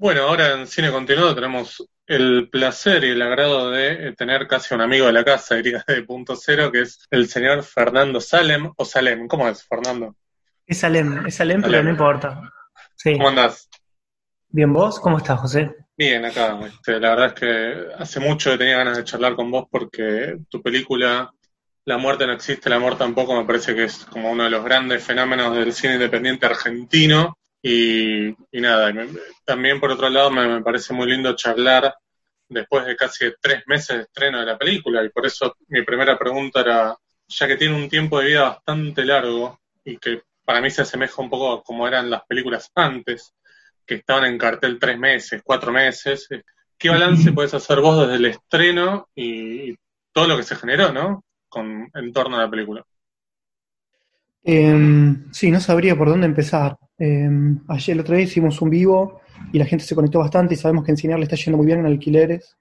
Bueno, ahora en Cine Continuado tenemos el placer y el agrado de tener casi un amigo de la casa, diría de punto cero, que es el señor Fernando Salem, o Salem, ¿cómo es, Fernando? Es Salem, es Salem, pero no importa. Sí. ¿Cómo andás? Bien, ¿vos? ¿Cómo estás, José? Bien, acá. este, la verdad es que hace mucho que tenía ganas de charlar con vos porque tu película La muerte no existe, el amor tampoco, me parece que es como uno de los grandes fenómenos del cine independiente argentino. Y, y nada, y me- también por otro lado me, me parece muy lindo charlar después de casi tres meses de estreno de la película. Y por eso mi primera pregunta era, ya que tiene un tiempo de vida bastante largo y que para mí se asemeja un poco a como eran las películas antes, que estaban en cartel tres meses, cuatro meses. ¿Qué balance puedes hacer vos desde el estreno y, y todo lo que se generó, ¿no? Con, en torno a la película. Em, sí, no sabría por dónde empezar. Em, ayer, el otro día hicimos un vivo y la gente se conectó bastante y sabemos que en Cinear le está yendo muy bien en alquileres.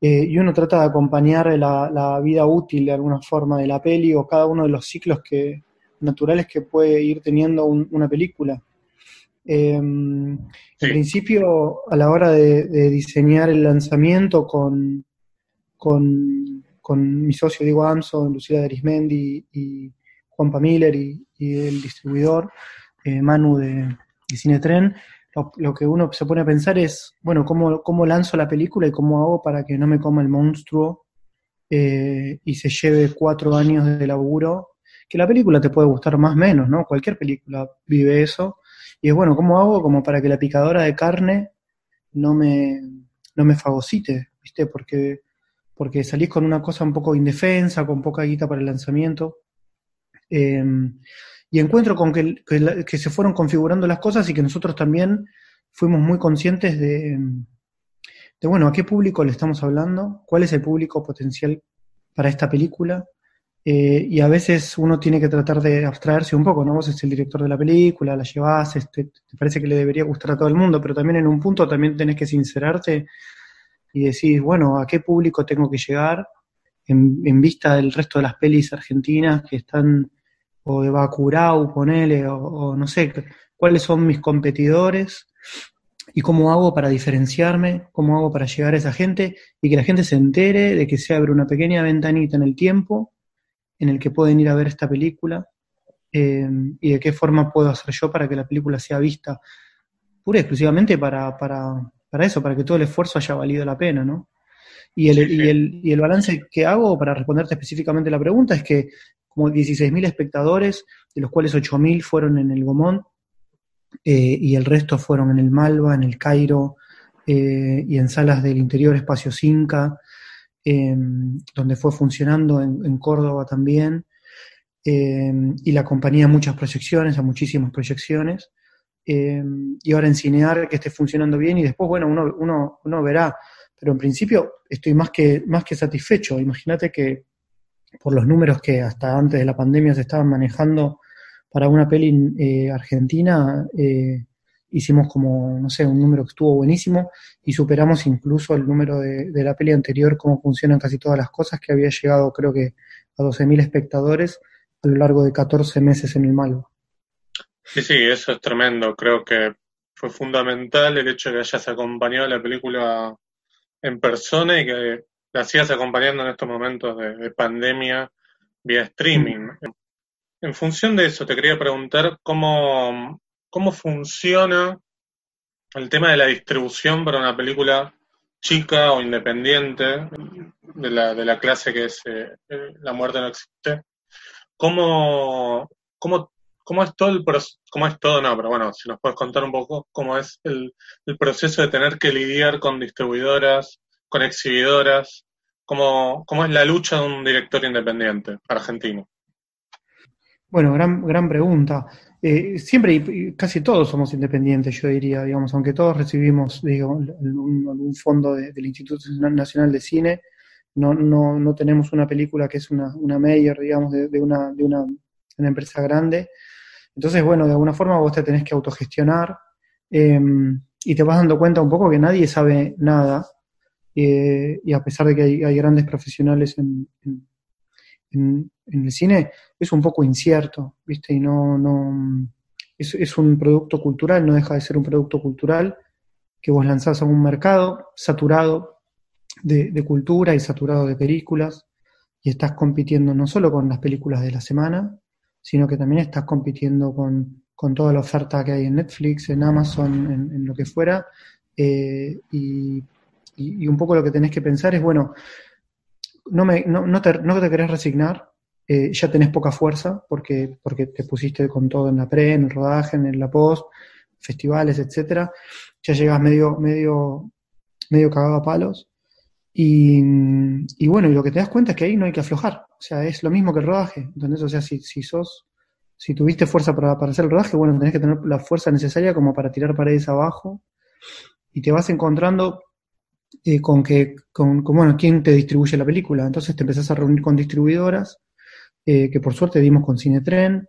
Eh, y uno trata de acompañar la, la vida útil de alguna forma de la peli o cada uno de los ciclos que, naturales que puede ir teniendo un- una película. Sí. En principio, a la hora de, de diseñar el lanzamiento con, con, con mi socio Diego Amson, Lucila Arismendi y Juan Miller y, y el distribuidor eh, Manu de, de Cinetren, lo, que uno se pone a pensar es, bueno, ¿cómo, lanzo la película y cómo hago para que no me coma el monstruo eh, y se lleve cuatro años de laburo? Que la película te puede gustar más o menos, ¿no? Cualquier película vive eso. Y es bueno, ¿cómo hago como para que la picadora de carne no me, no me fagocite? ¿Viste? Porque, porque salís con una cosa un poco indefensa, con poca guita para el lanzamiento. Eh, y encuentro con que, que, se fueron configurando las cosas y que nosotros también fuimos muy conscientes de, de, bueno, a qué público le estamos hablando, cuál es el público potencial para esta película. Eh, y a veces uno tiene que tratar de abstraerse un poco, ¿no? Vos sos el director de la película, la llevas, este, te parece que le debería gustar a todo el mundo, pero también en un punto también tenés que sincerarte y decir, bueno, ¿a qué público tengo que llegar en vista del resto de las pelis argentinas que están, o de Bacurau, ponele, o, o no sé, cuáles son mis competidores y cómo hago para diferenciarme, cómo hago para llegar a esa gente y que la gente se entere de que se abre una pequeña ventanita en el tiempo en el que pueden ir a ver esta película eh, y de qué forma puedo hacer yo para que la película sea vista pura y exclusivamente para, para, para eso, para que todo el esfuerzo haya valido la pena, ¿no? Y el, y el, y el balance que hago, para responderte específicamente la pregunta, es que como 16.000 espectadores, de los cuales 8.000 fueron en el Gomón, eh, y el resto fueron en el Malva, en el Cairo, eh, y en salas del interior, espacios Inca, eh, donde fue funcionando en, Córdoba también, eh, y la compañía a muchas proyecciones, a muchísimas proyecciones, eh, y ahora en Cinear que esté funcionando bien, y después, bueno, uno, uno, uno verá, pero en principio estoy más que, más que satisfecho. Imagínate que por los números que hasta antes de la pandemia se estaban manejando para una peli eh, argentina, eh, hicimos como, no sé, un número que estuvo buenísimo y superamos incluso el número de, la peli anterior, cómo funcionan casi todas las cosas, que había llegado creo que a 12.000 espectadores a lo largo de 14 meses en el Malvo. Sí, sí, eso es tremendo. Creo que fue fundamental el hecho de que hayas acompañado la película en persona y que la sigas acompañando en estos momentos de, de pandemia vía streaming. En función de eso, te quería preguntar cómo, cómo funciona el tema de la distribución para una película chica o independiente de la, de la clase que es eh, eh, La muerte no existe. ¿Cómo, cómo, cómo es todo el? ¿Cómo es todo? No, pero bueno, si nos puedes contar un poco cómo es el, el proceso de tener que lidiar con distribuidoras, con exhibidoras, cómo, cómo es la lucha de un director independiente argentino. Bueno, gran, gran pregunta. Eh, siempre casi todos somos independientes, yo diría, digamos, aunque todos recibimos, digo, algún, fondo de- del Instituto Nacional de Cine, no, no, no tenemos una película que es una, una mayor, digamos, de, una, de una, empresa grande. Entonces, bueno, de alguna forma vos te tenés que autogestionar eh, y te vas dando cuenta un poco que nadie sabe nada. Eh, y a pesar de que hay, grandes profesionales en- en el cine, es un poco incierto, ¿viste? Y no, no es, es un producto cultural, no deja de ser un producto cultural, que vos lanzás a un mercado saturado de, de cultura y saturado de películas, y estás compitiendo no solo con las películas de la semana, sino que también estás compitiendo con, con toda la oferta que hay en Netflix, en Amazon, en, lo que fuera, eh, y, y, un poco lo que tenés que pensar es, bueno, no, me, no, no, te, no te querés resignar, eh, ya tenés poca fuerza porque, porque te pusiste con todo en la pre, en el rodaje, en la post, festivales, etcétera, ya llegas medio, medio, medio cagado a palos. Y, y, bueno, y lo que te das cuenta es que ahí no hay que aflojar. O sea, es lo mismo que el rodaje. Entonces, o sea, si, si sos, si tuviste fuerza para, para hacer el rodaje, bueno, tenés que tener la fuerza necesaria como para tirar paredes abajo. Y te vas encontrando eh, con que, con, bueno, quién te distribuye la película. Entonces te empezás a reunir con distribuidoras, eh, que por suerte dimos con Cinetren.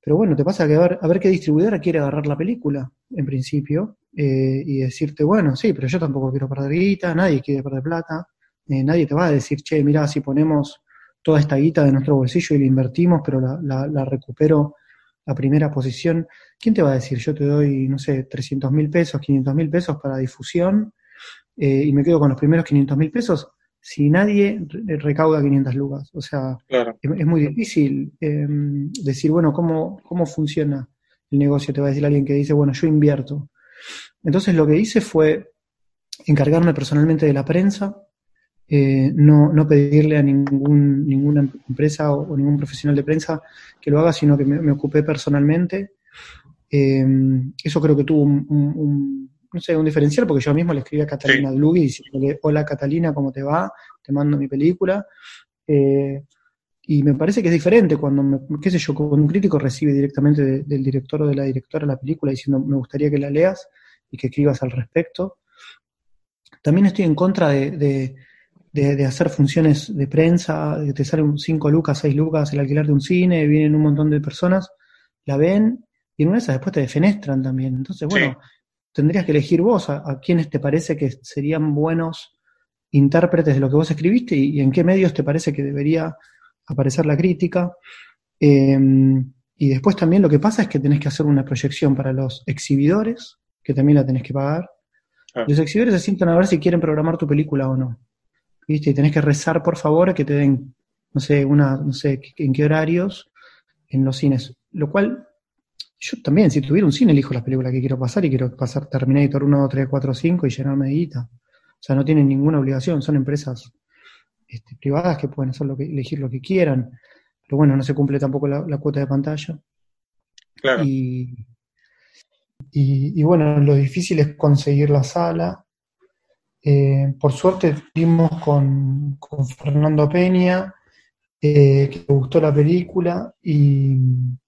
Pero bueno, te pasa que a ver, a ver qué distribuidora quiere agarrar la película, en principio, eh, y decirte, bueno, sí, pero yo tampoco quiero perder guita, nadie quiere perder plata, nadie te va a decir, che, mira, si ponemos toda esta guita de nuestro bolsillo y la invertimos, pero la, la, la recupero a primera posición, ¿quién te va a decir? Yo te doy, no sé, 300 mil pesos, 500 mil pesos para difusión eh, y me quedo con los primeros 500 mil pesos si nadie recauda 500 lucas. O sea, es, muy difícil em, decir, bueno, ¿cómo, ¿cómo funciona el negocio? Te va a decir alguien que dice, bueno, yo invierto. Entonces lo que hice fue encargarme personalmente de la prensa, eh, no, no, pedirle a ningún, ninguna empresa o, ningún profesional de prensa que lo haga, sino que me, ocupé personalmente. Em, eso creo que tuvo un, no sé, un diferencial, porque yo mismo le escribí a Catalina sí. Dlugi diciéndole, hola Catalina, ¿cómo te va? Te mando mi película. Eh, y me parece que es diferente cuando, qué sé yo, cuando un crítico recibe directamente del director o de la directora la película diciendo, me gustaría que la leas y que escribas al respecto. También estoy en contra de, de, hacer funciones de prensa, de que te salen 5 lucas, 6 lucas el alquiler de un cine, vienen un montón de personas, la ven y en una de esas después te defenestran también. Entonces, bueno, tendrías que elegir vos a, a quiénes te parece que serían buenos intérpretes de lo que vos escribiste y, en qué medios te parece que debería aparecer la crítica. Em, y después también lo que pasa es que tenés que hacer una proyección para los exhibidores, que también la tenés que pagar. Ah. Los exhibidores se sientan a ver si quieren programar tu película o no. ¿Viste? Y tenés que rezar, por favor, que te den, no sé, una, no sé, en qué horarios en los cines. Lo cual yo también, si tuviera un cine, elijo las películas que quiero pasar y quiero pasar Terminator 1, 2, 3, 4, 5 y llenarme de guita. O sea, no tienen ninguna obligación, son empresas este, privadas que pueden hacer lo que, elegir lo que quieran. Pero bueno, no se cumple tampoco la, cuota de pantalla. Claro. Y, y, bueno, lo difícil es conseguir la sala. Eh, por suerte vimos con, con Fernando Peña, eh, que gustó la película y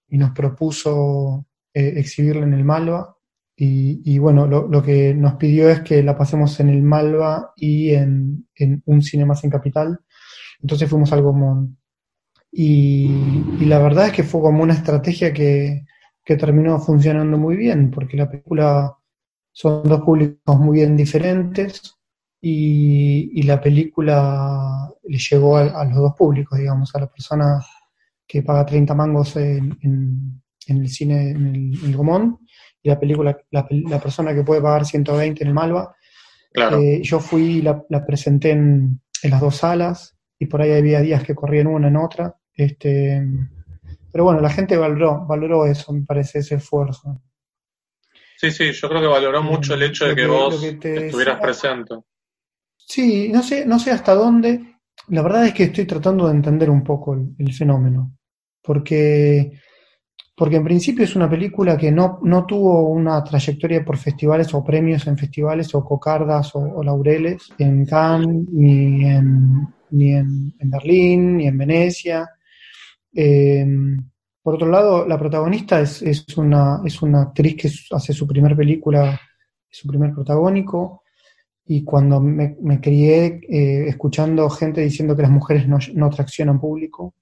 y nos propuso eh, exhibirla en el Malva. Y, bueno, lo, que nos pidió es que la pasemos en el Malva y en, un cine más en Capital. Entonces fuimos al Gomón. Y, y, la verdad es que fue como una estrategia que, terminó funcionando muy bien, porque la película son dos públicos muy bien diferentes y, la película le llegó a, los dos públicos, digamos, a la persona que paga 30 mangos en, en, el cine, en el, Gomón, y la película, la, persona que puede pagar 120 en el Malva. Claro. Eh, yo fui y la, presenté en, las dos salas, y por ahí había días que corría en una, en otra. Este, pero bueno, la gente valoró, valoró eso, me parece, ese esfuerzo. Sí, sí, yo creo que valoró mucho el hecho de que, vos estuvieras presente. Sí, no sé, no sé hasta dónde. La verdad es que estoy tratando de entender un poco el fenómeno porque, porque en principio es una película que no, no tuvo una trayectoria por festivales o premios en festivales o cocardas o, laureles en Cannes, ni en, ni en, Berlín, ni en Venecia. Em, por otro lado, la protagonista es, es, una, es una actriz que hace su primer película, su primer protagónico, y cuando me, me crié eh, escuchando gente diciendo que las mujeres no, no traccionan público,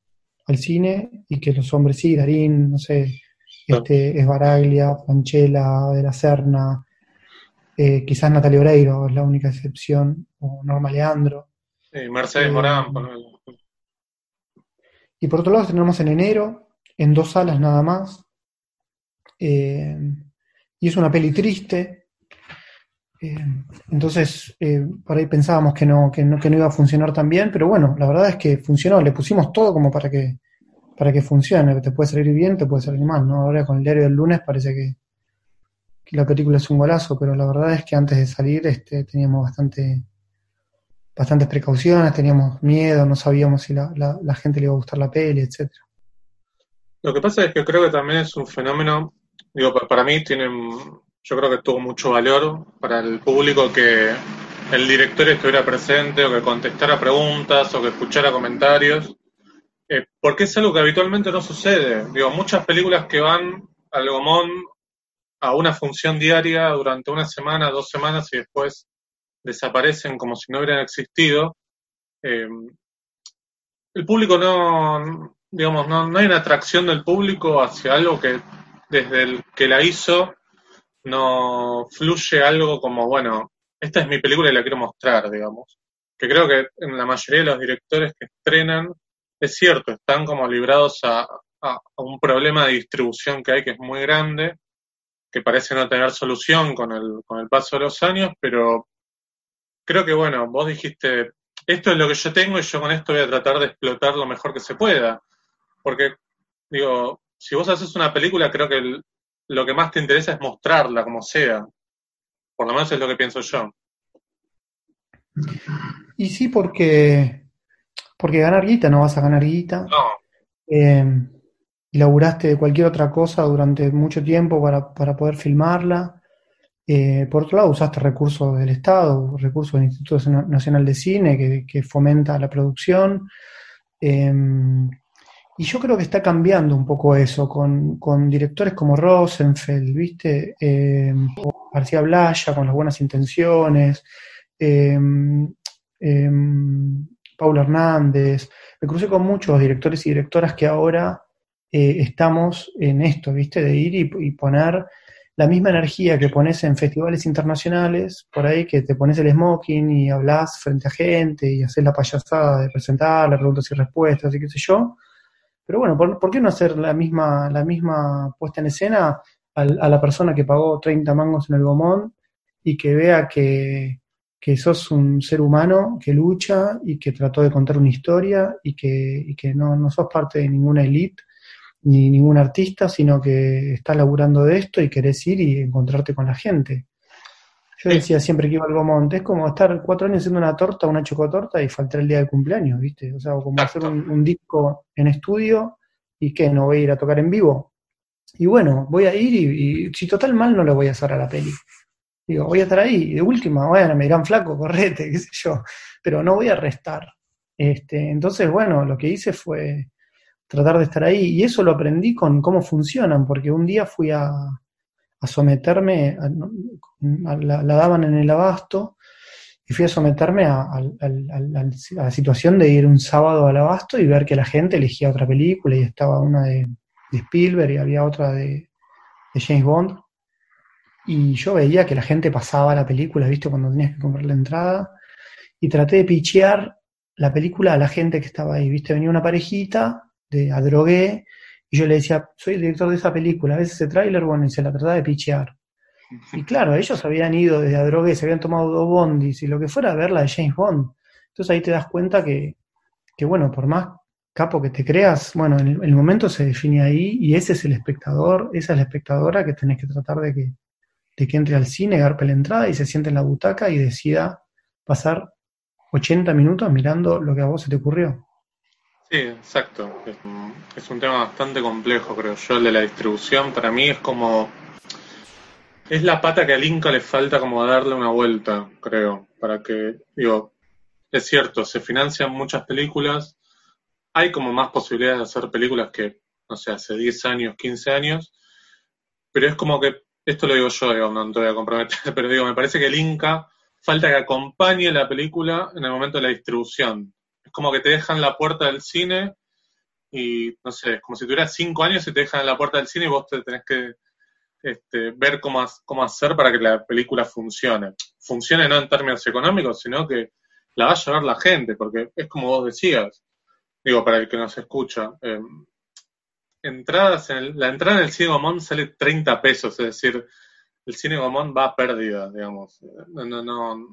al cine y que los hombres sí, Darín, no sé, este, Esbaraglia, Franchella, De la Serna, eh, quizás Natalia Oreiro es la única excepción, o Norma Leandro. Sí, Mercedes Morán, eh, Y por otro lado tenemos en enero, en dos salas nada más, eh, y es una peli triste, entonces, eh, por ahí pensábamos que no, que, no, que no iba a funcionar tan bien, pero bueno, la verdad es que funcionó, le pusimos todo como para que, para que funcione, te puede salir bien, te puede salir mal, ¿no? Ahora con el diario del lunes parece que, que la película es un golazo, pero la verdad es que antes de salir este, teníamos bastante bastantes precauciones, teníamos miedo, no sabíamos si la, la, la gente le iba a gustar la peli, etcétera. Lo que pasa es que creo que también es un fenómeno, digo, para mí tiene, yo creo que tuvo mucho valor para el público que el director estuviera presente o que contestara preguntas o que escuchara comentarios, eh, porque es algo que habitualmente no sucede. Digo, muchas películas que van al Gomón a una función diaria durante una semana, dos semanas y después desaparecen como si no hubieran existido. Eh, el público no, digamos, no, no hay una atracción del público hacia algo que desde el que la hizo no fluye algo como, bueno, esta es mi película y la quiero mostrar, digamos. Que creo que en la mayoría de los directores que estrenan, es cierto, están como librados a, un problema de distribución que hay que es muy grande, que parece no tener solución con el, con el paso de los años, pero creo que, bueno, vos dijiste, esto es lo que yo tengo y yo con esto voy a tratar de explotar lo mejor que se pueda. Porque, digo, si vos haces una película, creo que el, lo que más te interesa es mostrarla como sea. Por lo menos es lo que pienso yo. Y sí, porque, porque ganar guita no vas a ganar guita. No. Eh, laburaste de cualquier otra cosa durante mucho tiempo para, para poder filmarla. Eh, por otro lado, usaste recursos del Estado, recursos del Instituto Nacional de Cine que, que fomenta la producción. Eh, y yo creo que está cambiando un poco eso, con, con directores como Rosenfeld, ¿viste? O García Blaya, con las buenas intenciones, eh, Paula Hernández. Me crucé con muchos directores y directoras que ahora eh, estamos en esto, ¿viste? De ir y, y, poner la misma energía que pones en festivales internacionales, por ahí que te pones el smoking y hablas frente a gente y haces la payasada de presentar, las preguntas y respuestas y qué sé yo pero bueno, ¿por, ¿por, qué no hacer la misma, la misma puesta en escena al, a la persona que pagó 30 mangos en el gomón y que vea que, que, sos un ser humano que lucha y que trató de contar una historia y que, que no, no sos parte de ninguna elite ni ningún artista, sino que estás laburando de esto y querés ir y encontrarte con la gente? Yo decía siempre que iba al Gomonte, es como estar cuatro años haciendo una torta, una chocotorta y faltar el día del cumpleaños, ¿viste? O sea, como hacer un, disco en estudio y que no voy a ir a tocar en vivo. Y bueno, voy a ir y, si total mal no lo voy a hacer a la peli. Digo, voy a estar ahí, de última, bueno, me dirán flaco, correte, qué sé yo, pero no voy a restar. Este, entonces, bueno, lo que hice fue tratar de estar ahí y eso lo aprendí con cómo funcionan, porque un día fui a, a someterme, a, la, daban en el abasto, y fui a someterme a, a, la situación de ir un sábado al abasto y ver que la gente elegía otra película y estaba una de, de Spielberg y había otra de, de, James Bond. Y yo veía que la gente pasaba la película, ¿viste? Cuando tenías que comprar la entrada. Y traté de pichear la película a la gente que estaba ahí, ¿viste? Venía una parejita de adrogué y yo le decía, soy el director de esa película, a veces ese tráiler, bueno, y se la trataba de pichear. Y claro, ellos habían ido desde Adrogué, se habían tomado dos bondis y lo que fuera a ver la de James Bond. Entonces ahí te das cuenta que, que bueno, por más capo que te creas, bueno, el, el, momento se define ahí y ese es el espectador, esa es la espectadora que tenés que tratar de que, de que entre al cine, garpe la entrada y se siente en la butaca y decida pasar 80 minutos mirando lo que a vos se te ocurrió. Sí, exacto. Es, un tema bastante complejo, creo yo, el de la distribución. Para mí es como. Es la pata que al Inca le falta como darle una vuelta, creo. Para que. Digo, es cierto, se financian muchas películas. Hay como más posibilidades de hacer películas que, no sé, hace 10 años, 15 años. Pero es como que. Esto lo digo yo, digo, no te voy a comprometer, pero digo, me parece que el Inca falta que acompañe la película en el momento de la distribución como que te dejan la puerta del cine y, no sé, es como si tuvieras cinco años y te dejan la puerta del cine y vos te tenés que este, ver cómo, cómo hacer para que la película funcione. Funcione no en términos económicos, sino que la va a llevar la gente, porque es como vos decías, digo, para el que nos escucha, eh, entradas en el, la entrada en el Ciego Mon sale 30 pesos, es decir, el cine Gomón va a pérdida, digamos. No, no, no,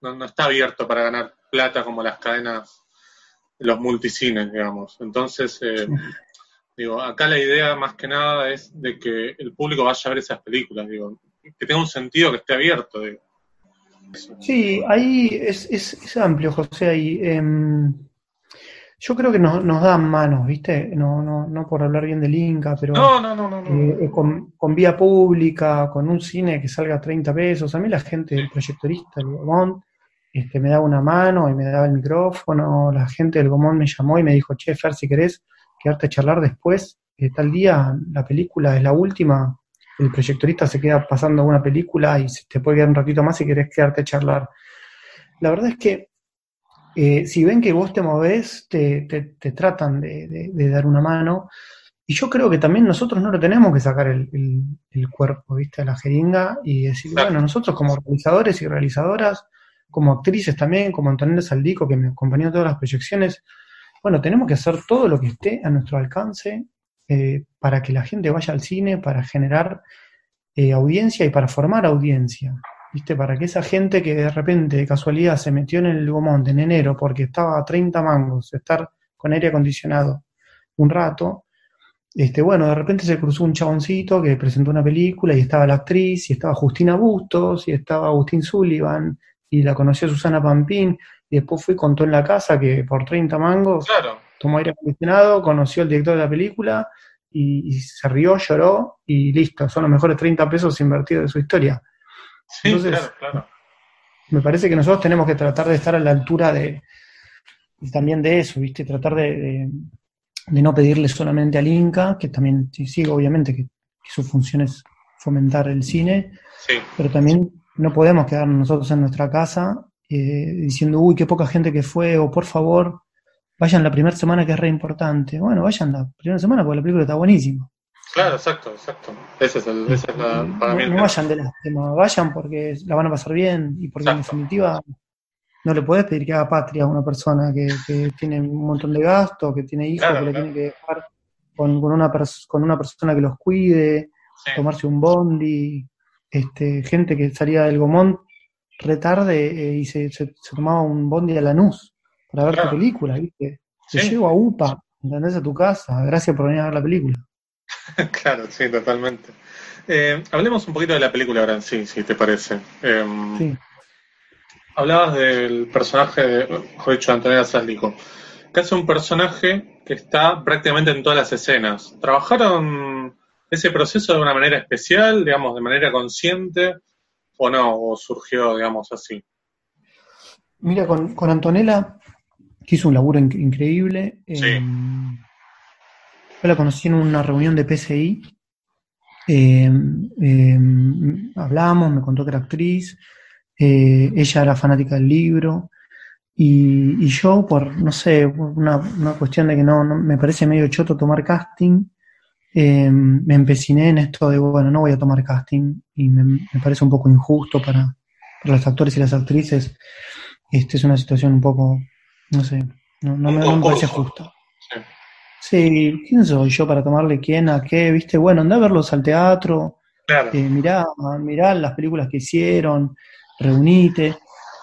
no, está abierto para ganar plata como las cadenas, los multicines, digamos. Entonces, eh, digo, acá la idea más que nada es de que el público vaya a ver esas películas, digo, que tenga un sentido, que esté abierto, digo. Sí, ahí es, es, es amplio, José. Ahí, em, yo creo que nos, nos dan manos, ¿viste? No, no, no por hablar bien del Inca, pero eh, con, con, vía pública, con un cine que salga a 30 pesos. A mí la gente, del proyectorista, el este, me daba una mano y me daba el micrófono. La gente del Gomón me llamó y me dijo, che, Fer, si querés quedarte a charlar después, eh, tal día la película es la última, el proyectorista se queda pasando una película y te puede quedar un ratito más si querés quedarte a charlar. La verdad es que eh, si ven que vos te movés, te, te, tratan de, dar una mano. Y yo creo que también nosotros no lo tenemos que sacar el, el, cuerpo, ¿viste? A la jeringa y decir, bueno, nosotros como realizadores y realizadoras, como actrices también, como Antonella Saldico, que me acompañó en todas las proyecciones, bueno, tenemos que hacer todo lo que esté a nuestro alcance eh, para que la gente vaya al cine, para generar eh, audiencia y para formar audiencia. ¿Viste? Para que esa gente que de repente, de casualidad, se metió en el Gomonte en enero porque estaba a 30 mangos, estar con aire acondicionado un rato, este, bueno, de repente se cruzó un chaboncito que presentó una película y estaba la actriz, y estaba Justina Bustos, y estaba Agustín Sullivan, y la conoció Susana Pampín, y después fue y contó en la casa que por 30 mangos claro tomó aire acondicionado, conoció al director de la película y, se rió, lloró y listo, son los mejores 30 pesos invertidos de su historia. Sí, claro, claro. Me parece que nosotros tenemos que tratar de estar a la altura de también de eso, ¿viste? Tratar de, no pedirle solamente al Inca, que también sí, obviamente que, su función es fomentar el cine, pero también no podemos quedarnos nosotros en nuestra casa eh, diciendo, uy, qué poca gente que fue, o por favor, vayan la primera semana que es re importante. Bueno, vayan la primera semana porque la película está buenísima. Claro, exacto, exacto. Ese es el, ese es la, para mí no, vayan de lástima, vayan porque la van a pasar bien y porque en definitiva no le puedes pedir que haga patria a una persona que, tiene un montón de gastos, que tiene hijos, que le tiene que dejar con, con, una con una persona que los cuide, tomarse un bondi, este, gente que salía del Gomón retarde eh, y se, se, tomaba un bondi a Lanús para ver tu película, ¿viste? Te llevo a UPA, ¿entendés? A tu casa, gracias por venir a ver la película. claro, sí, totalmente. Eh, hablemos un poquito de la película ahora sí, si te parece. Em, sí. Hablabas del personaje, de, dicho, Antonella Saldico, que es un personaje que está prácticamente en todas las escenas. ¿Trabajaron ese proceso de una manera especial, digamos, de manera consciente, o no, o surgió, digamos, así? Mira, con, con Antonella que hizo un laburo increíble. Eh, yo la conocí en una reunión de PCI. Eh, eh, hablamos, me contó que era actriz. ella era fanática del libro. Y, yo, por, no sé, una, una cuestión de que no, me parece medio choto tomar casting, me empeciné en esto de, bueno, no voy a tomar casting. Y me, parece un poco injusto para, para los actores y las actrices. Este es una situación un poco no sé, no, me, parece justo. Sí. ¿quién soy yo para tomarle quién a qué? ¿Viste? Bueno, anda a verlos al teatro, claro. eh, mirá, mirá las películas que hicieron, reunite.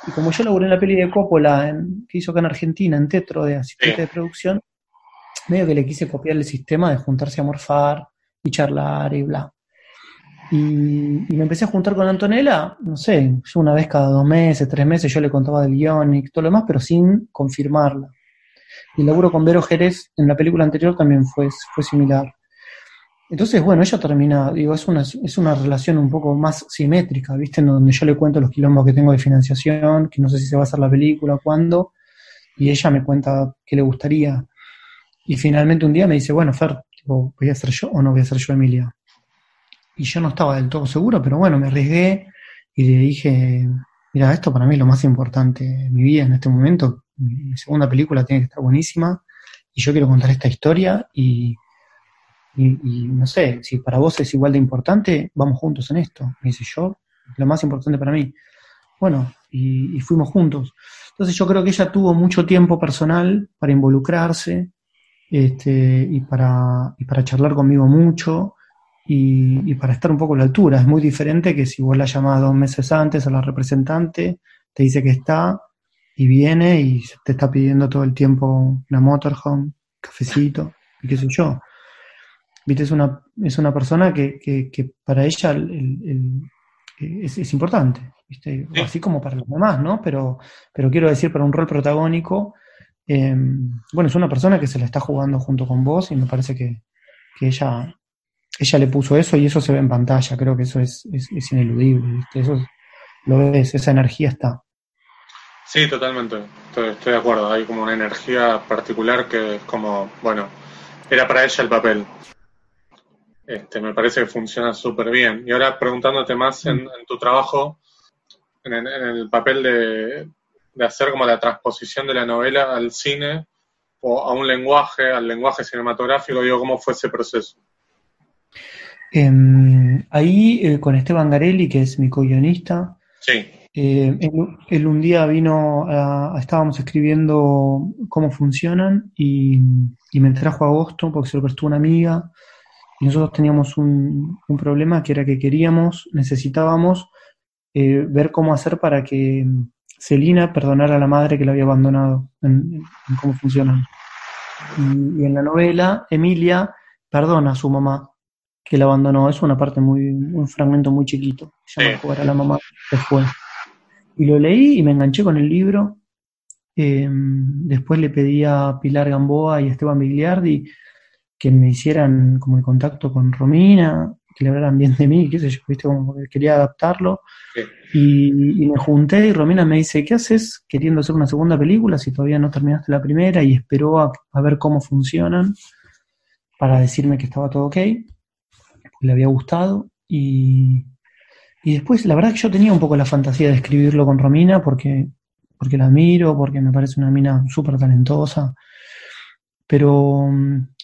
Y como yo laburé en la peli de Coppola, en, que hizo acá en Argentina, en Tetro, de asistente de producción, medio que le quise copiar el sistema de juntarse a morfar y charlar y bla. Y, me empecé a juntar con Antonella, no sé, una vez cada dos meses, tres meses, yo le contaba del guion y todo lo demás, pero sin confirmarla. Y el laburo con Vero Jerez en la película anterior también fue, fue similar. Entonces, bueno, ella termina, digo, es una, es una relación un poco más simétrica, ¿viste? En donde yo le cuento los quilombos que tengo de financiación, que no sé si se va a hacer la película, cuándo, y ella me cuenta qué le gustaría. Y finalmente un día me dice, bueno, Fer, ¿voy a ser yo o no voy a ser yo Emilia? y yo no estaba del todo seguro, pero bueno, me arriesgué y le dije, mira, esto para mí es lo más importante en mi vida en este momento, mi, segunda película tiene que estar buenísima y yo quiero contar esta historia y, y, no sé, si para vos es igual de importante, vamos juntos en esto. Me dice yo, lo más importante para mí. Bueno, y, fuimos juntos. Entonces yo creo que ella tuvo mucho tiempo personal para involucrarse este, y, para, y para charlar conmigo mucho y, para estar un poco a la altura. Es muy diferente que si vos la llamás dos meses antes a la representante, te dice que está y viene y te está pidiendo todo el tiempo una motorhome, cafecito, y qué sé yo. Viste, es una, es una persona que, que, para ella el, es, importante, ¿viste? así como para los demás, ¿no? Pero, pero quiero decir, para un rol protagónico, em, bueno, es una persona que se la está jugando junto con vos y me parece que, que ella ella le puso eso y eso se ve en pantalla, creo que eso es, es, ineludible, eso lo ves, esa energía está. Sí, totalmente, estoy, de acuerdo, hay como una energía particular que es como, bueno, era para ella el papel. Este, me parece que funciona súper bien. Y ahora preguntándote más en, tu trabajo, en, el papel de, de hacer como la transposición de la novela al cine o a un lenguaje, al lenguaje cinematográfico, digo, ¿cómo fue ese proceso? Em, ahí eh, con Esteban Garelli, que es mi co-guionista, sí. Eh, él, un día vino, estábamos escribiendo cómo funcionan y, me trajo a agosto porque se lo prestó una amiga y nosotros teníamos un, problema que era que queríamos, necesitábamos eh, ver cómo hacer para que Celina perdonara a la madre que la había abandonado en, cómo funcionan. y, en la novela, Emilia perdona a su mamá que la abandonó. Es una parte muy, un fragmento muy chiquito. Se llama Jugar a la mamá después. Y lo leí y me enganché con el libro. Em, después le pedí a Pilar Gamboa y a Esteban Bigliardi que me hicieran como el contacto con Romina, que le hablaran bien de mí, qué sé yo, viste, como que quería adaptarlo. Y, me junté y Romina me dice, ¿qué haces queriendo hacer una segunda película si todavía no terminaste la primera? Y esperó a, a ver cómo funcionan para decirme que estaba todo ok le había gustado. Y, y después la verdad que yo tenía un poco la fantasía de escribirlo con Romina porque, porque la admiro, porque me parece una mina súper talentosa, pero,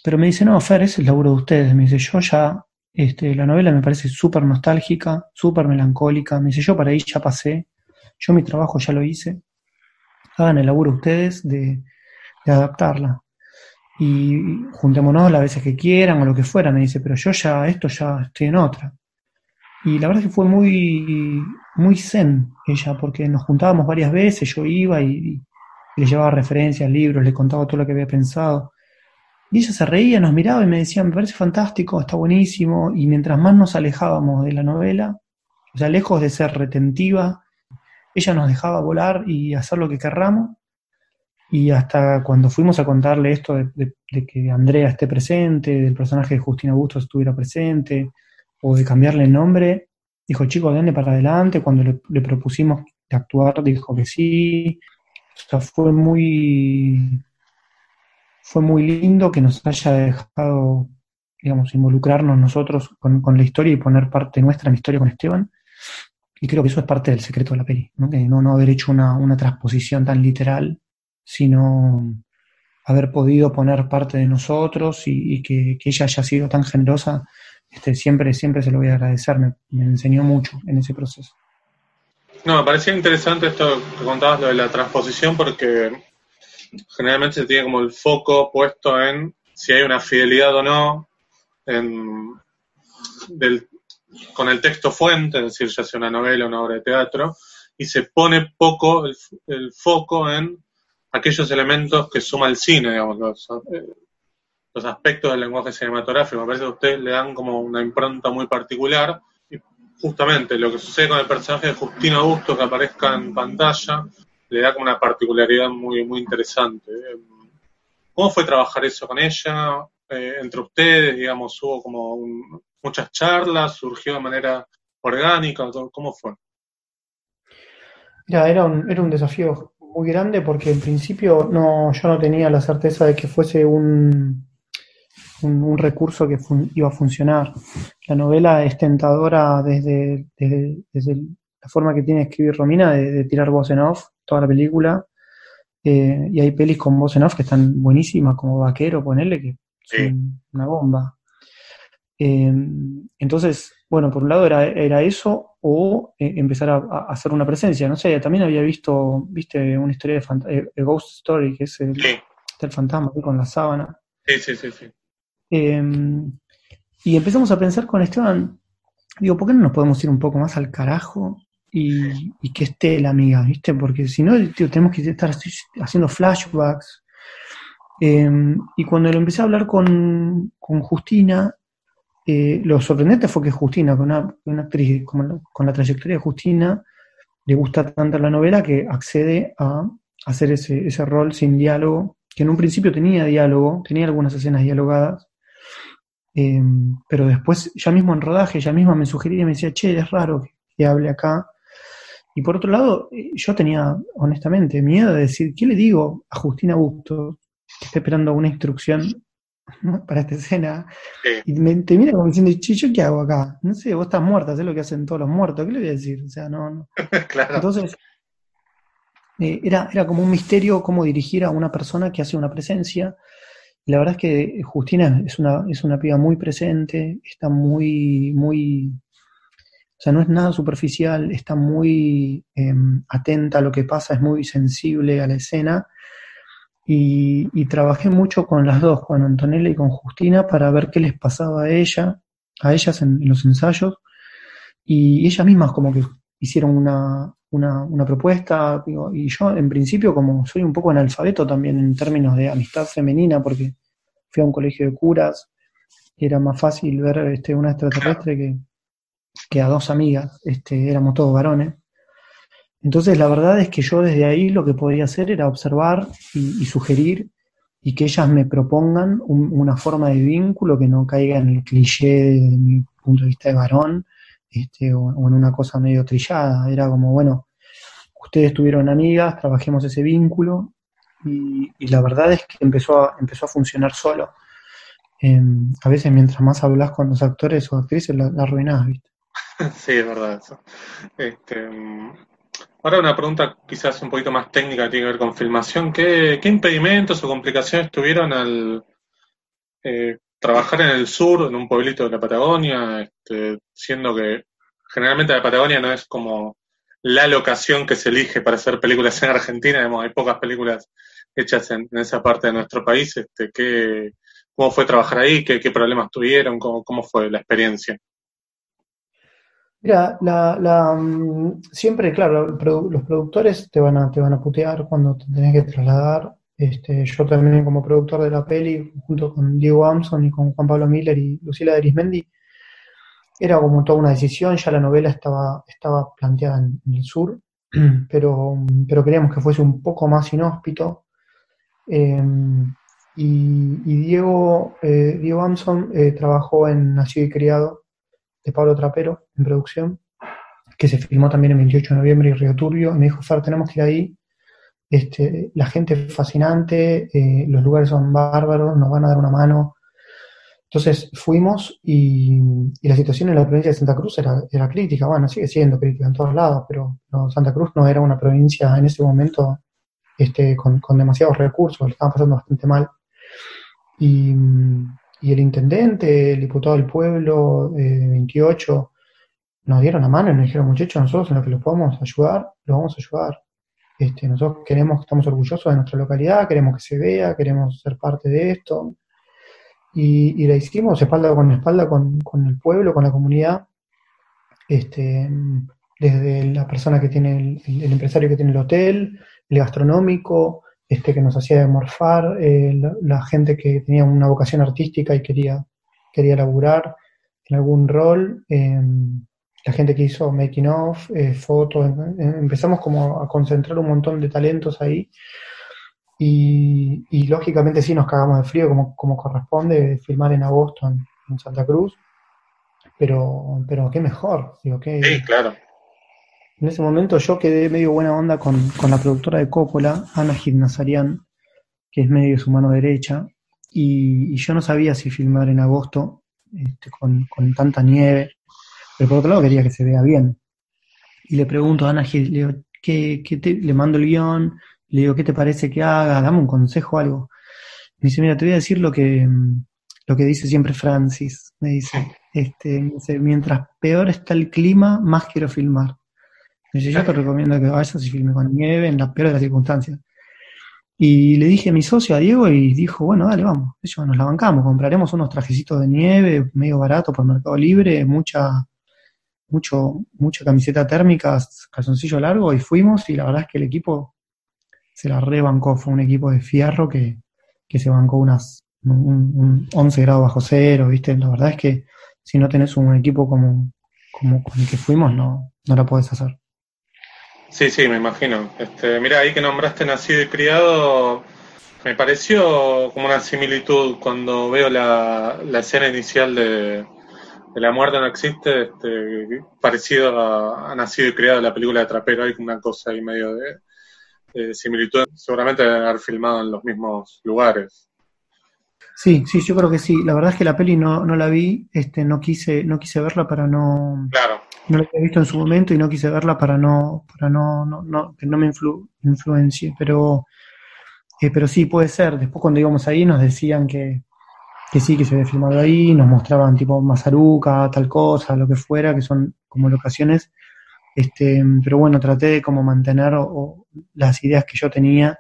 pero me dice, no, Fer, es el laburo de ustedes, me dice, yo ya, este, la novela me parece súper nostálgica, súper melancólica, me dice, yo para ahí ya pasé, yo mi trabajo ya lo hice, hagan el laburo ustedes de, de adaptarla y juntémonos las veces que quieran o lo que fuera, me dice, pero yo ya, esto ya estoy en otra. Y la verdad es que fue muy, muy zen ella, porque nos juntábamos varias veces, yo iba y, le llevaba referencias, libros, le contaba todo lo que había pensado. Y ella se reía, nos miraba y me decía, me parece fantástico, está buenísimo. Y mientras más nos alejábamos de la novela, o sea, lejos de ser retentiva, ella nos dejaba volar y hacer lo que querramos. Y hasta cuando fuimos a contarle esto de, que Andrea esté presente, del personaje de Justina Augusto estuviera presente, o de cambiarle el nombre, dijo, chicos, denle para adelante. Cuando le, propusimos de actuar, dijo que sí. O sea, fue muy, fue muy lindo que nos haya dejado, digamos, involucrarnos nosotros con, la historia y poner parte nuestra en la historia con Esteban. Y creo que eso es parte del secreto de la peli, ¿no? que no, no haber hecho una, una transposición tan literal sino haber podido poner parte de nosotros y, que, ella haya sido tan generosa, este, siempre, siempre se lo voy a agradecer, me, enseñó mucho en ese proceso. No, me parecía interesante esto que contabas, lo de la transposición, porque generalmente se tiene como el foco puesto en si hay una fidelidad o no con el texto fuente, es decir, ya sea una novela o una obra de teatro, y se pone poco el foco en aquellos elementos que suma el cine, digamos, eh, los, aspectos del lenguaje cinematográfico. Me parece que a ustedes le dan como una impronta muy particular. Y justamente lo que sucede con el personaje de Justina Augusto que aparezca en pantalla le da como una particularidad muy, muy interesante. ¿Cómo fue trabajar eso con ella? Eh, entre ustedes, digamos, hubo como muchas charlas, surgió de manera orgánica, ¿cómo fue? Ya, era un, era un desafío muy grande porque en principio no, yo no tenía la certeza de que fuese un, un, recurso que iba a funcionar. La novela es tentadora desde, desde, la forma que tiene de escribir Romina, de, tirar voz en off toda la película. Eh, y hay pelis con voz en off que están buenísimas, como Vaquero, ponerle que es una bomba. Eh, entonces, bueno, por un lado era, era eso o eh, empezar a, hacer una presencia. No sé, también había visto, viste, una historia de Ghost Story, que es el, fantasma con la sábana. Sí, sí, sí. sí. Y empezamos a pensar con Esteban, digo, ¿por qué no nos podemos ir un poco más al carajo y, que esté la amiga, ¿viste? Porque si no, tenemos que estar haciendo flashbacks. Em, y cuando lo empecé a hablar con, con Justina, eh, lo sorprendente fue que Justina, con una, una actriz con la, trayectoria de Justina, le gusta tanto la novela que accede a hacer ese, ese rol sin diálogo, que en un principio tenía diálogo, tenía algunas escenas dialogadas, em, pero después, ya mismo en rodaje, ella misma me sugería y me decía, che, es raro que, hable acá. Y por otro lado, eh, yo tenía, honestamente, miedo de decir, ¿qué le digo a Justina Busto, que está esperando una instrucción para esta escena. Y me, te mira como diciendo, ¿yo qué hago acá? No sé, vos estás muerta, sé lo que hacen todos los muertos, ¿qué le voy a decir? O sea, no, no. claro. Entonces, eh, era, era como un misterio cómo dirigir a una persona que hace una presencia. Y la verdad es que Justina es una, es una piba muy presente, está muy, muy, o sea, no es nada superficial, está muy em, atenta a lo que pasa, es muy sensible a la escena. Y, trabajé mucho con las dos, con Antonella y con Justina, para ver qué les pasaba a ella, a ellas en, los ensayos, y ellas mismas como que hicieron una, una, propuesta, y yo en principio como soy un poco analfabeto también en términos de amistad femenina, porque fui a un colegio de curas, era más fácil ver este, una extraterrestre que, que a dos amigas, este, éramos todos varones. Entonces, la verdad es que yo desde ahí lo que podía hacer era observar y, sugerir y que ellas me propongan una forma de vínculo que no caiga en el cliché de mi punto de vista de varón este, o, en una cosa medio trillada. Era como, bueno, ustedes tuvieron amigas, trabajemos ese vínculo y, la verdad es que empezó a, empezó a funcionar solo. Em, a veces mientras más hablas con los actores o actrices, la, la arruinás, ¿viste? Sí, es verdad eso. Este, Ahora una pregunta quizás un poquito más técnica, tiene que ver con filmación. ¿Qué, impedimentos o complicaciones tuvieron al eh, trabajar en el sur, en un pueblito de la Patagonia, este, siendo que generalmente la Patagonia no es como la locación que se elige para hacer películas en Argentina, hay pocas películas hechas en, esa parte de nuestro país. Este, ¿qué, ¿Cómo fue trabajar ahí? ¿Qué, problemas tuvieron? ¿Cómo fue la experiencia? Mira, la, la, mm, siempre, claro, los productores te van a, te van a putear cuando te tenés que trasladar. Este, yo también como productor de la peli, junto con Diego Amson y con Juan Pablo Miller y Lucila Arismendi, era como toda una decisión, ya la novela estaba, estaba planteada en, el sur, pero, pero queríamos que fuese un poco más inhóspito. Em, y, Diego, eh, Diego Amson eh, trabajó en Nacido y Criado, de Pablo Trapero en producción, que se filmó también el 28 de noviembre y Río Turbio. me dijo, Far, tenemos que ir ahí. Este, la gente es fascinante, eh, los lugares son bárbaros, nos van a dar una mano. Entonces fuimos y, la situación en la provincia de Santa Cruz era, era, crítica, bueno, sigue siendo crítica en todos lados, pero Santa Cruz no era una provincia en ese momento este, con, con demasiados recursos, le estaban pasando bastante mal. Y, y el intendente, el diputado del pueblo, eh, 28, nos dieron la mano y nos dijeron, muchachos, nosotros en lo que los podemos ayudar, los vamos a ayudar. Este, nosotros queremos, estamos orgullosos de nuestra localidad, queremos que se vea, queremos ser parte de esto. Y, la hicimos espalda con espalda con, con, el pueblo, con la comunidad, este, desde la persona que tiene, el empresario que tiene el hotel, el gastronómico, este, que nos hacía morfar, eh, la, gente que tenía una vocación artística y quería, quería laburar en algún rol, em, la gente que hizo making of, eh, fotos, em, em, empezamos como a concentrar un montón de talentos ahí. Y, lógicamente sí nos cagamos de frío como, como corresponde filmar en agosto en, Santa Cruz, pero, pero qué mejor, digo, qué, sí, claro en ese momento yo quedé medio buena onda con, la productora de Coppola, Ana Gimnasarian, que es medio su mano derecha, y, yo no sabía si filmar en agosto este, con, tanta nieve, pero por otro lado quería que se vea bien. Y le pregunto a Ana Gil, le, ¿qué, le mando el guion, le digo, ¿qué te parece que haga? Dame un consejo o algo. Me dice, mira, te voy a decir lo que, lo que dice siempre Francis. Me dice, este, me dice, mientras peor está el clima, más quiero filmar yo te recomiendo que vayas y filmes con nieve en la peor de las circunstancias. Y le dije a mi socio, a Diego, y dijo, bueno, dale, vamos, eso nos la bancamos, compraremos unos trajecitos de nieve, medio barato por Mercado Libre, mucha, mucho, mucha camiseta térmica, calzoncillo largo, y fuimos, y la verdad es que el equipo se la rebancó, fue un equipo de fierro que, que se bancó unas un, 11 grados bajo cero, ¿viste? La verdad es que si no tenés un equipo como, como con el que fuimos, no, no la puedes hacer. Sí, sí, me imagino. Este, mira, ahí que nombraste nacido y criado, me pareció como una similitud cuando veo la, la escena inicial de, La muerte no existe, este, parecido a, Nacido y criado, la película de Trapero, hay una cosa ahí medio de, similitud, seguramente deben haber filmado en los mismos lugares. Sí, sí, yo creo que sí. La verdad es que la peli no, no la vi, este, no quise, no quise verla para no, claro. No la había visto en su momento y no quise verla para no, para no, no, no que no me influencie, pero, eh, pero sí puede ser. Después cuando íbamos ahí nos decían que, que sí, que se había filmado ahí, nos mostraban tipo Mazaruca, tal cosa, lo que fuera, que son como locaciones. Este, pero bueno, traté de como mantener las ideas que yo tenía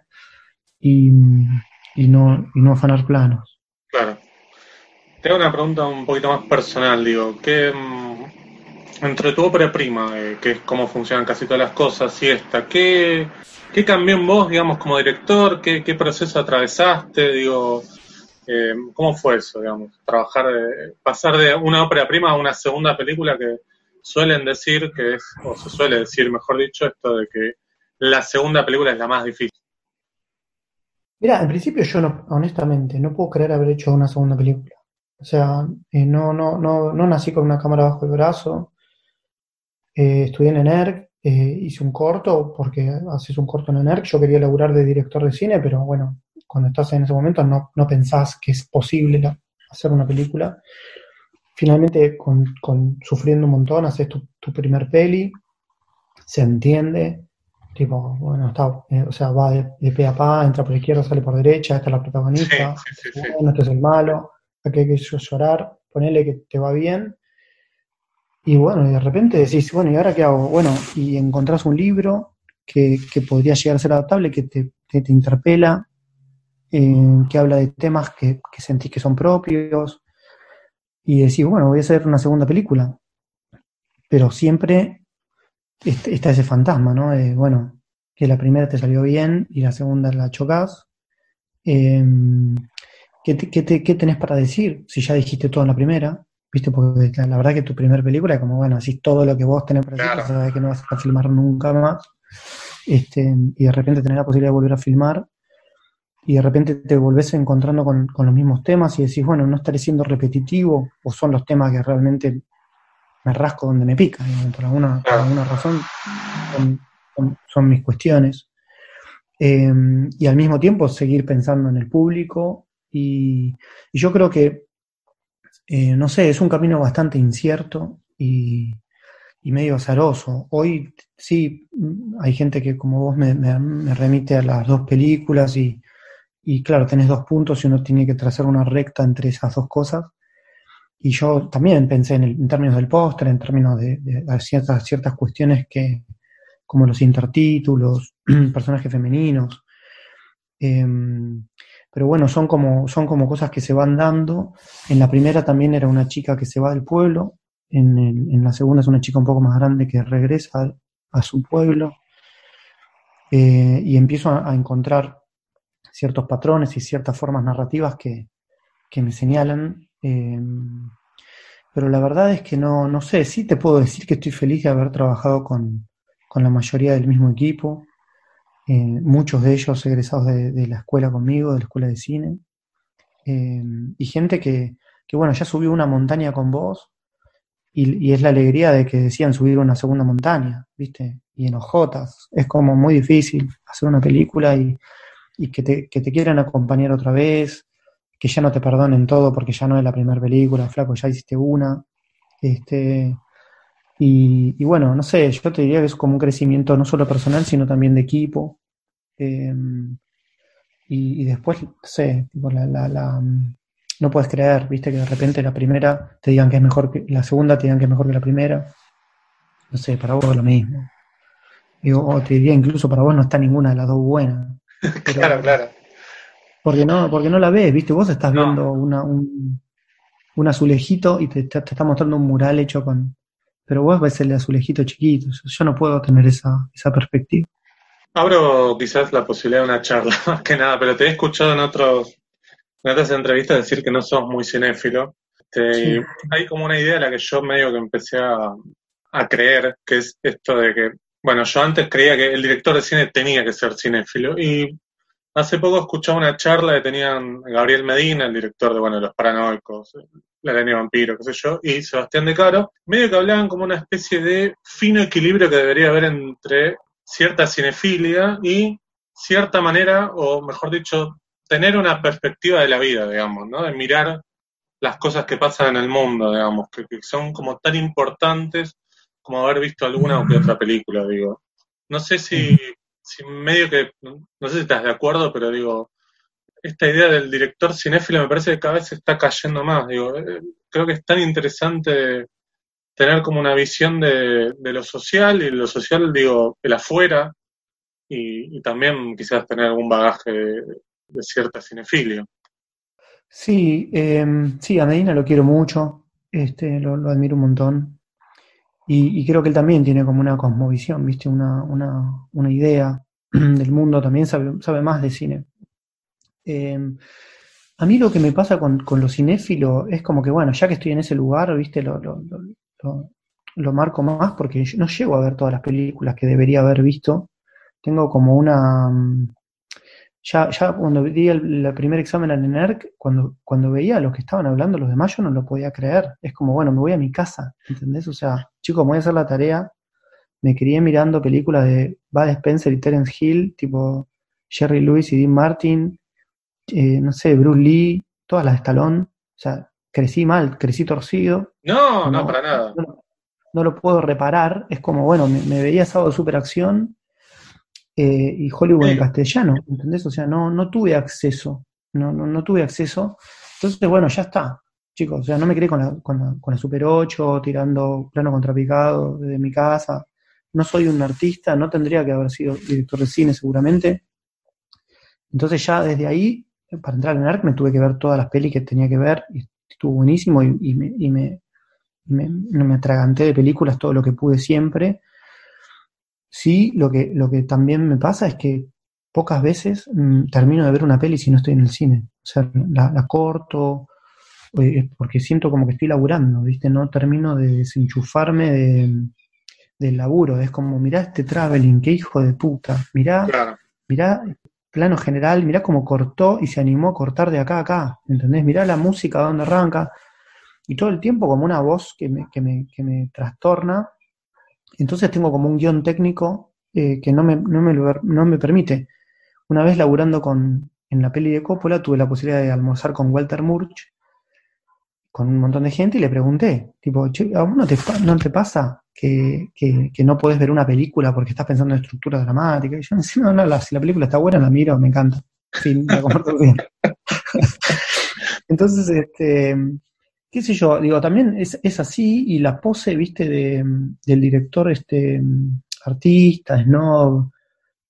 y, y no, y no afanar planos. Claro. Tengo una pregunta un poquito más personal, digo, mm, entre tu ópera prima, eh, que es cómo funcionan casi todas las cosas, y esta, ¿qué, qué cambió en vos, digamos, como director? ¿Qué, qué proceso atravesaste? Digo, eh, ¿cómo fue eso, digamos? Trabajar, pasar de una ópera prima a una segunda película que suelen decir que es, o se suele decir, mejor dicho, esto de que la segunda película es la más difícil. Mira, en principio yo no, honestamente, no puedo creer haber hecho una segunda película. O sea, eh, no, no, no, no nací con una cámara bajo el brazo. Eh, estudié en ENERC, eh, hice un corto, porque haces un corto en ENERC. Yo quería laburar de director de cine, pero bueno, cuando estás en ese momento no, no pensás que es posible hacer una película. Finalmente, con, con sufriendo un montón, haces tu, tu primer peli, se entiende, Tipo, bueno, está, eh, o sea, va de, de, pe a pa, entra por izquierda, sale por derecha, esta es la protagonista, bueno, este es el malo, aquí hay que llorar, ponele que te va bien. Y bueno, y de repente decís, bueno, ¿y ahora qué hago? Bueno, y encontrás un libro que, que podría llegar a ser adaptable, que te, te interpela, eh, que habla de temas que, que sentís que son propios, y decís, bueno, voy a hacer una segunda película. Pero siempre está ese fantasma, ¿no? bueno, que la primera te salió bien y la segunda la chocas. Em, ¿qué, qué, tenés para decir si ya dijiste todo en la primera? ¿Viste? Porque la, verdad que tu primera película como, bueno, así todo lo que vos tenés para decir, sabes que no vas a filmar nunca más. Este, y de repente tenés la posibilidad de volver a filmar y de repente te volvés encontrando con, con, los mismos temas y decís, bueno, no estaré siendo repetitivo o son los temas que realmente me rasco donde me pica, por, alguna, alguna razón son, mis cuestiones. Em, y al mismo tiempo seguir pensando en el público y, yo creo que, eh, no sé, es un camino bastante incierto y, medio azaroso. Hoy sí hay gente que como vos me, remite a las dos películas y, y claro, tenés dos puntos y uno tiene que trazar una recta entre esas dos cosas y yo también pensé en, en términos del póster, en términos de, ciertas, ciertas cuestiones que, como los intertítulos, personajes femeninos. Em, pero bueno, son como, son como cosas que se van dando. En la primera también era una chica que se va del pueblo, en, en la segunda es una chica un poco más grande que regresa a, su pueblo. Eh, y empiezo a, encontrar ciertos patrones y ciertas formas narrativas que, que me señalan Em, pero la verdad es que no, no sé, sí te puedo decir que estoy feliz de haber trabajado con, la mayoría del mismo equipo, eh, muchos de ellos egresados de, la escuela conmigo, de la escuela de cine, em, y gente que, que, bueno, ya subió una montaña con vos, y, es la alegría de que decían subir una segunda montaña, ¿viste? Y en es como muy difícil hacer una película y, y que, te, que te quieran acompañar otra vez, que ya no te perdonen todo porque ya no es la primera película, flaco, ya hiciste una. Este, y, bueno, no sé, yo te diría que es como un crecimiento no solo personal, sino también de equipo. Em, y, después, no sé, no puedes creer, viste, que de repente la primera te digan que es mejor que la segunda, te digan que es mejor que la primera. No sé, para vos es lo mismo. Digo, o te diría incluso para vos no está ninguna de las dos buenas. claro, claro. Porque no, porque no la ves, ¿viste? Vos estás viendo una, un, un, azulejito y te, te, está mostrando un mural hecho con... Pero vos ves el azulejito chiquito. Yo no puedo tener esa, esa perspectiva. Abro quizás la posibilidad de una charla, más que nada, pero te he escuchado en, otros, en otras entrevistas decir que no sos muy cinéfilo. Este, hay como una idea a la que yo medio que empecé a, a creer, que es esto de que, bueno, yo antes creía que el director de cine tenía que ser cinéfilo y hace poco escuchaba una charla que tenían Gabriel Medina, el director de, bueno, Los Paranoicos, La Araña Vampiro, qué sé yo, y Sebastián De Caro, medio que hablaban como una especie de fino equilibrio que debería haber entre cierta cinefilia y cierta manera, o mejor dicho, tener una perspectiva de la vida, digamos, ¿no? De mirar las cosas que pasan en el mundo, digamos, que, que son como tan importantes como haber visto alguna o que otra película, digo. No sé si, medio que, no sé si estás de acuerdo, pero digo, esta idea del director cinéfilo me parece que cada vez está cayendo más. Digo, eh, creo que es tan interesante tener como una visión de, lo social y lo social, digo, el afuera y, también quizás tener algún bagaje de, cierta cinefilia. Sí, eh, sí, a Medina lo quiero mucho, este, lo, lo admiro un montón. Y, creo que él también tiene como una cosmovisión, ¿viste? Una, una, una idea del mundo, también sabe, sabe más de cine. Em, a mí lo que me pasa con, con lo es como que, bueno, ya que estoy en ese lugar, ¿viste? Lo, lo, lo, lo marco más porque yo no llego a ver todas las películas que debería haber visto. Tengo como una, ya, ya cuando di el, primer examen al ENERC, cuando, cuando veía a los que estaban hablando, los demás, yo no lo podía creer. Es como, bueno, me voy a mi casa, ¿entendés? O sea, chicos, voy a hacer la tarea. Me crié mirando películas de Bud Spencer y Terence Hill, tipo Jerry Lewis y Dean Martin, eh, no sé, Bruce Lee, todas las de Stallone. O sea, crecí mal, crecí torcido. No, no, para nada. No, lo puedo reparar. Es como, bueno, me, me veía sábado superacción eh, y Hollywood en castellano, ¿entendés? O sea, no, no tuve acceso, no, no, no tuve acceso. Entonces, bueno, ya está, chicos, o sea, no me quedé con la, con la, con la Super 8, tirando plano contrapicado desde mi casa. No soy un artista, no tendría que haber sido director de cine seguramente. Entonces ya desde ahí, para entrar en ARC, me tuve que ver todas las pelis que tenía que ver, y estuvo buenísimo, y, y, me, y me, me, me atraganté de películas todo lo que pude siempre Sí, lo que, lo que también me pasa es que pocas veces mm, termino de ver una peli si no estoy en el cine. O sea, la, corto, eh, porque siento como que estoy laburando, ¿viste? No termino de desenchufarme de, del laburo. Es como, mirá este traveling, qué hijo de puta. Mirá, mirá plano general, mirá cómo cortó y se animó a cortar de acá a acá. ¿Entendés? Mirá la música donde arranca. Y todo el tiempo como una voz que me, que me, que me trastorna entonces tengo como un guion técnico eh, que no me, no, me, no me permite. Una vez laburando con, en la peli de Coppola, tuve la posibilidad de almorzar con Walter Murch, con un montón de gente, y le pregunté, tipo, ¿a vos no te, no te pasa que, que, que, no podés ver una película porque estás pensando en estructura dramática? Y yo, no, no, si la película está buena, la miro, me encanta. Sí, la comparto bien. Entonces, este, qué sé yo, digo, también es, es así y la pose, viste, de, del director este artista, snob,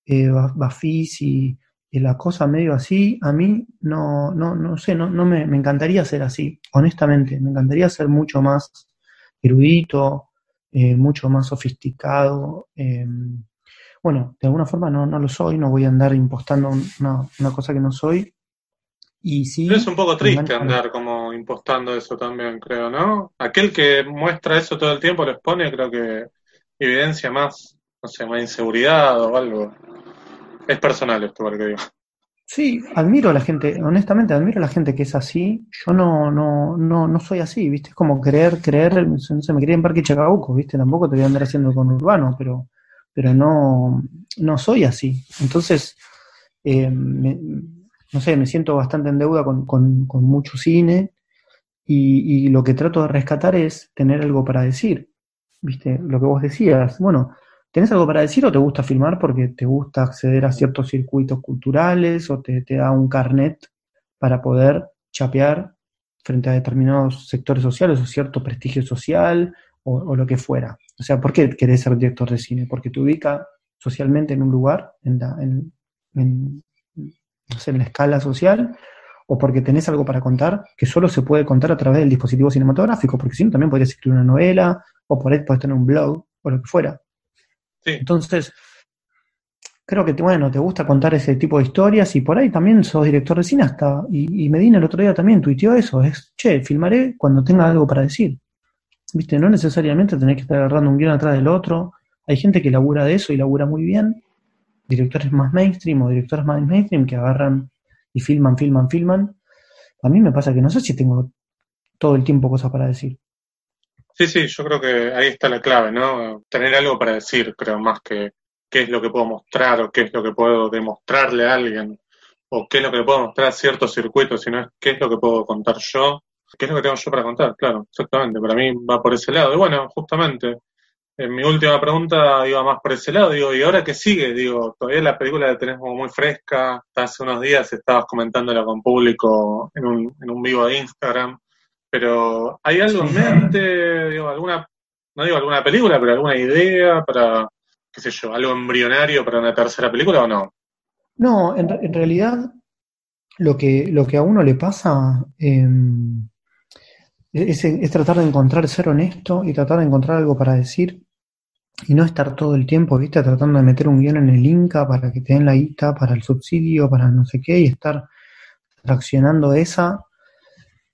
eh, Bafisi, y la cosa medio así, a mí no, no, no sé, no, no me, me encantaría ser así, honestamente, me encantaría ser mucho más erudito, eh, mucho más sofisticado. Eh, bueno, de alguna forma no, no lo soy, no voy a andar impostando una, una cosa que no soy, y sí, es un poco triste andar como impostando eso también, creo, ¿no? Aquel que muestra eso todo el tiempo, lo expone, creo que evidencia más, no sé, más inseguridad o algo. Es personal esto, que digo. Sí, admiro a la gente, honestamente admiro a la gente que es así. Yo no, no, no, no soy así, ¿viste? Es como creer, creer, no sé, me quería en Parque Chacabuco, ¿viste? Tampoco te voy a andar haciendo con Urbano, pero, pero no, no soy así. Entonces, eh, me, no sé, me siento bastante en deuda con, con, mucho cine y, lo que trato de rescatar es tener algo para decir. ¿Viste? Lo que vos decías, bueno, ¿tenés algo para decir o te gusta filmar porque te gusta acceder a ciertos circuitos culturales o te, da un carnet para poder chapear frente a determinados sectores sociales o cierto prestigio social o, lo que fuera? O sea, ¿por qué querés ser director de cine? Porque te ubica socialmente en un lugar, en, en no sé, en la escala social, o porque tenés algo para contar que solo se puede contar a través del dispositivo cinematográfico, porque si no también podrías escribir una novela, o por ahí podés tener un blog, o lo que fuera. Entonces, creo que, bueno, te gusta contar ese tipo de historias y por ahí también sos director de cine hasta, y, y Medina el otro día también tuiteó eso, es, che, filmaré cuando tenga algo para decir. Viste, no necesariamente tenés que estar agarrando un guion atrás del otro. Hay gente que labura de eso y labura muy bien. Directores más mainstream o directores más mainstream que agarran y filman, filman, filman. A mí me pasa que no sé si tengo todo el tiempo cosas para decir. Sí, sí, yo creo que ahí está la clave, ¿no? Tener algo para decir, creo, más que qué es lo que puedo mostrar o qué es lo que puedo demostrarle a alguien o qué es lo que puedo mostrar a ciertos circuitos, sino es qué es lo que puedo contar yo ¿Qué es lo que tengo yo para contar? Claro, exactamente. Para mí va por ese lado. Y bueno, justamente, en mi última pregunta iba más por ese lado. Digo, ¿y ahora qué sigue? Digo, todavía la película la tenés como muy fresca. Hace unos días estabas comentándola con público en un, en un vivo de Instagram. Pero, ¿hay algo en mente? Digo, alguna, no digo alguna película, pero alguna idea para, qué sé yo, algo embrionario para una tercera película o no? No, en, en realidad lo que, lo que a uno le pasa, eh, es, tratar de encontrar, ser honesto y tratar de encontrar algo para decir y no estar todo el tiempo, viste, tratando de meter un guion en el Inca para que te den la guita, para el subsidio, para no sé qué, y estar traccionando esa.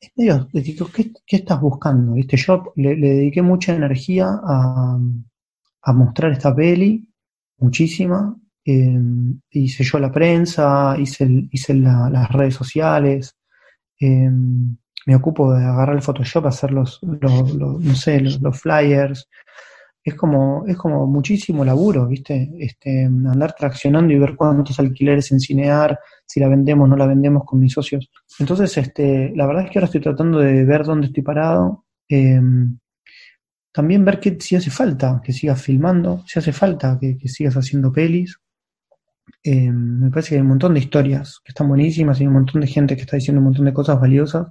Es medio, ¿qué, ¿qué, estás buscando? ¿Viste? Yo le, dediqué mucha energía a, a, mostrar esta peli, muchísima. Eh, hice yo la prensa, hice, hice las redes sociales. Eh, me ocupo de agarrar el Photoshop, hacer los, los, no sé, los, flyers. Es como, es como muchísimo laburo, ¿viste? Este, andar traccionando y ver cuántos alquileres en Cinear, si la vendemos, o no la vendemos con mis socios. Entonces, este, la verdad es que ahora estoy tratando de ver dónde estoy parado. Em, también ver que si hace falta que sigas filmando, si hace falta que, sigas haciendo pelis. Em, me parece que hay un montón de historias que están buenísimas y un montón de gente que está diciendo un montón de cosas valiosas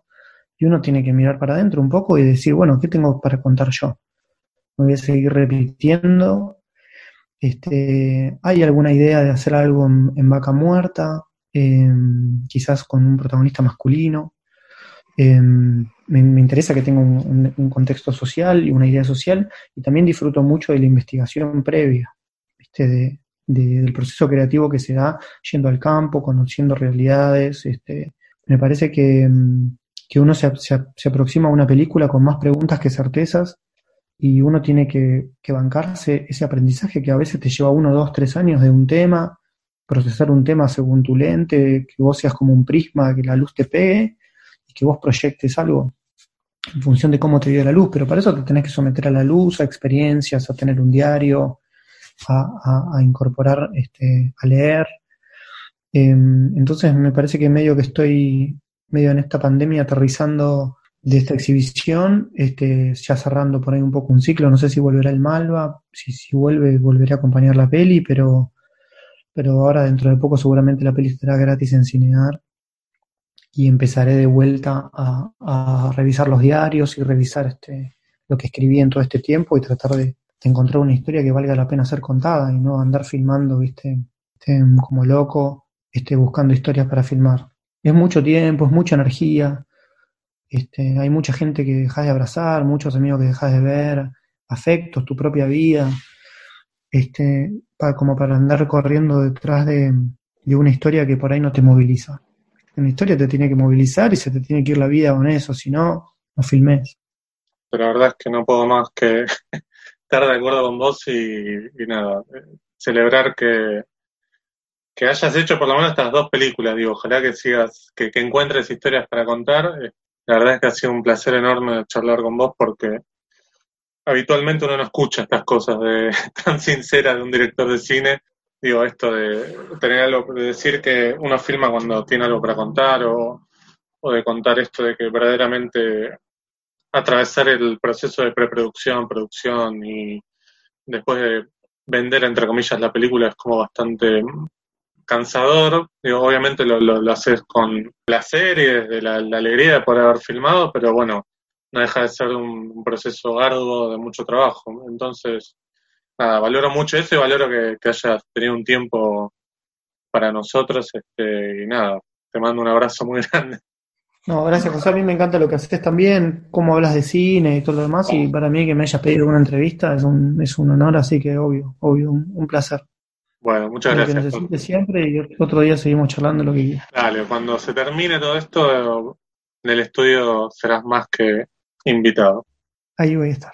y uno tiene que mirar para adentro un poco y decir, bueno, ¿qué tengo para contar yo? Me voy a seguir repitiendo. Este, ¿Hay alguna idea de hacer algo en, Vaca Muerta? Em, quizás con un protagonista masculino. Em, me, interesa que tenga un, contexto social y una idea social y también disfruto mucho de la investigación previa, ¿viste? del proceso creativo que se da yendo al campo, conociendo realidades. Este, me parece que, em, que uno se, se, aproxima a una película con más preguntas que certezas y uno tiene que, bancarse ese aprendizaje que a veces te lleva uno, dos, tres años de un tema, procesar un tema según tu lente, que vos seas como un prisma, que la luz te pegue y que vos proyectes algo en función de cómo te dio la luz, pero para eso te tenés que someter a la luz, a experiencias, a tener un diario, a, incorporar, este, a leer. Em, entonces me parece que medio que estoy medio en esta pandemia aterrizando de esta exhibición, este, ya cerrando por ahí un poco un ciclo, no sé si volverá el Malva, si, si vuelve, volveré a acompañar la peli, pero, pero ahora dentro de poco seguramente la peli estará gratis en Cinear y empezaré de vuelta a, revisar los diarios y revisar este, lo que escribí en todo este tiempo y tratar de, encontrar una historia que valga la pena ser contada y no andar filmando, viste, este, como loco, este, buscando historias para filmar. Es mucho tiempo, es mucha energía, este, hay mucha gente que dejas de abrazar, muchos amigos que dejas de ver, afectos, tu propia vida, este, como para andar corriendo detrás de, una historia que por ahí no te moviliza. Una historia te tiene que movilizar y se te tiene que ir la vida con eso, si no, no filmes. Pero la verdad es que no puedo más que estar de acuerdo con vos y, nada, celebrar que, que hayas hecho por lo menos estas dos películas, digo, ojalá que sigas, que, encuentres historias para contar. La verdad es que ha sido un placer enorme charlar con vos porque habitualmente uno no escucha estas cosas de, tan sinceras de un director de cine. Digo, esto de tener algo, de decir que uno filma cuando tiene algo para contar o, o de contar esto de que verdaderamente atravesar el proceso de preproducción, producción y después de vender, entre comillas, la película es como bastante cansador, digo, obviamente lo, lo, haces con placer y desde la, alegría de poder haber filmado, pero bueno, no deja de ser un, proceso arduo de mucho trabajo. Entonces, nada, valoro mucho eso y valoro que, hayas tenido un tiempo para nosotros. Este, y nada, te mando un abrazo muy grande. No, gracias José, a mí me encanta lo que haces también, cómo hablas de cine y todo lo demás, y para mí que me hayas pedido una entrevista es un, es un honor, así que obvio, obvio, un placer. Bueno, muchas Lo que gracias. necesites siempre y otro día seguimos charlando lo que quieras. Dale, cuando se termine todo esto, en el estudio serás más que invitado. Ahí voy a estar.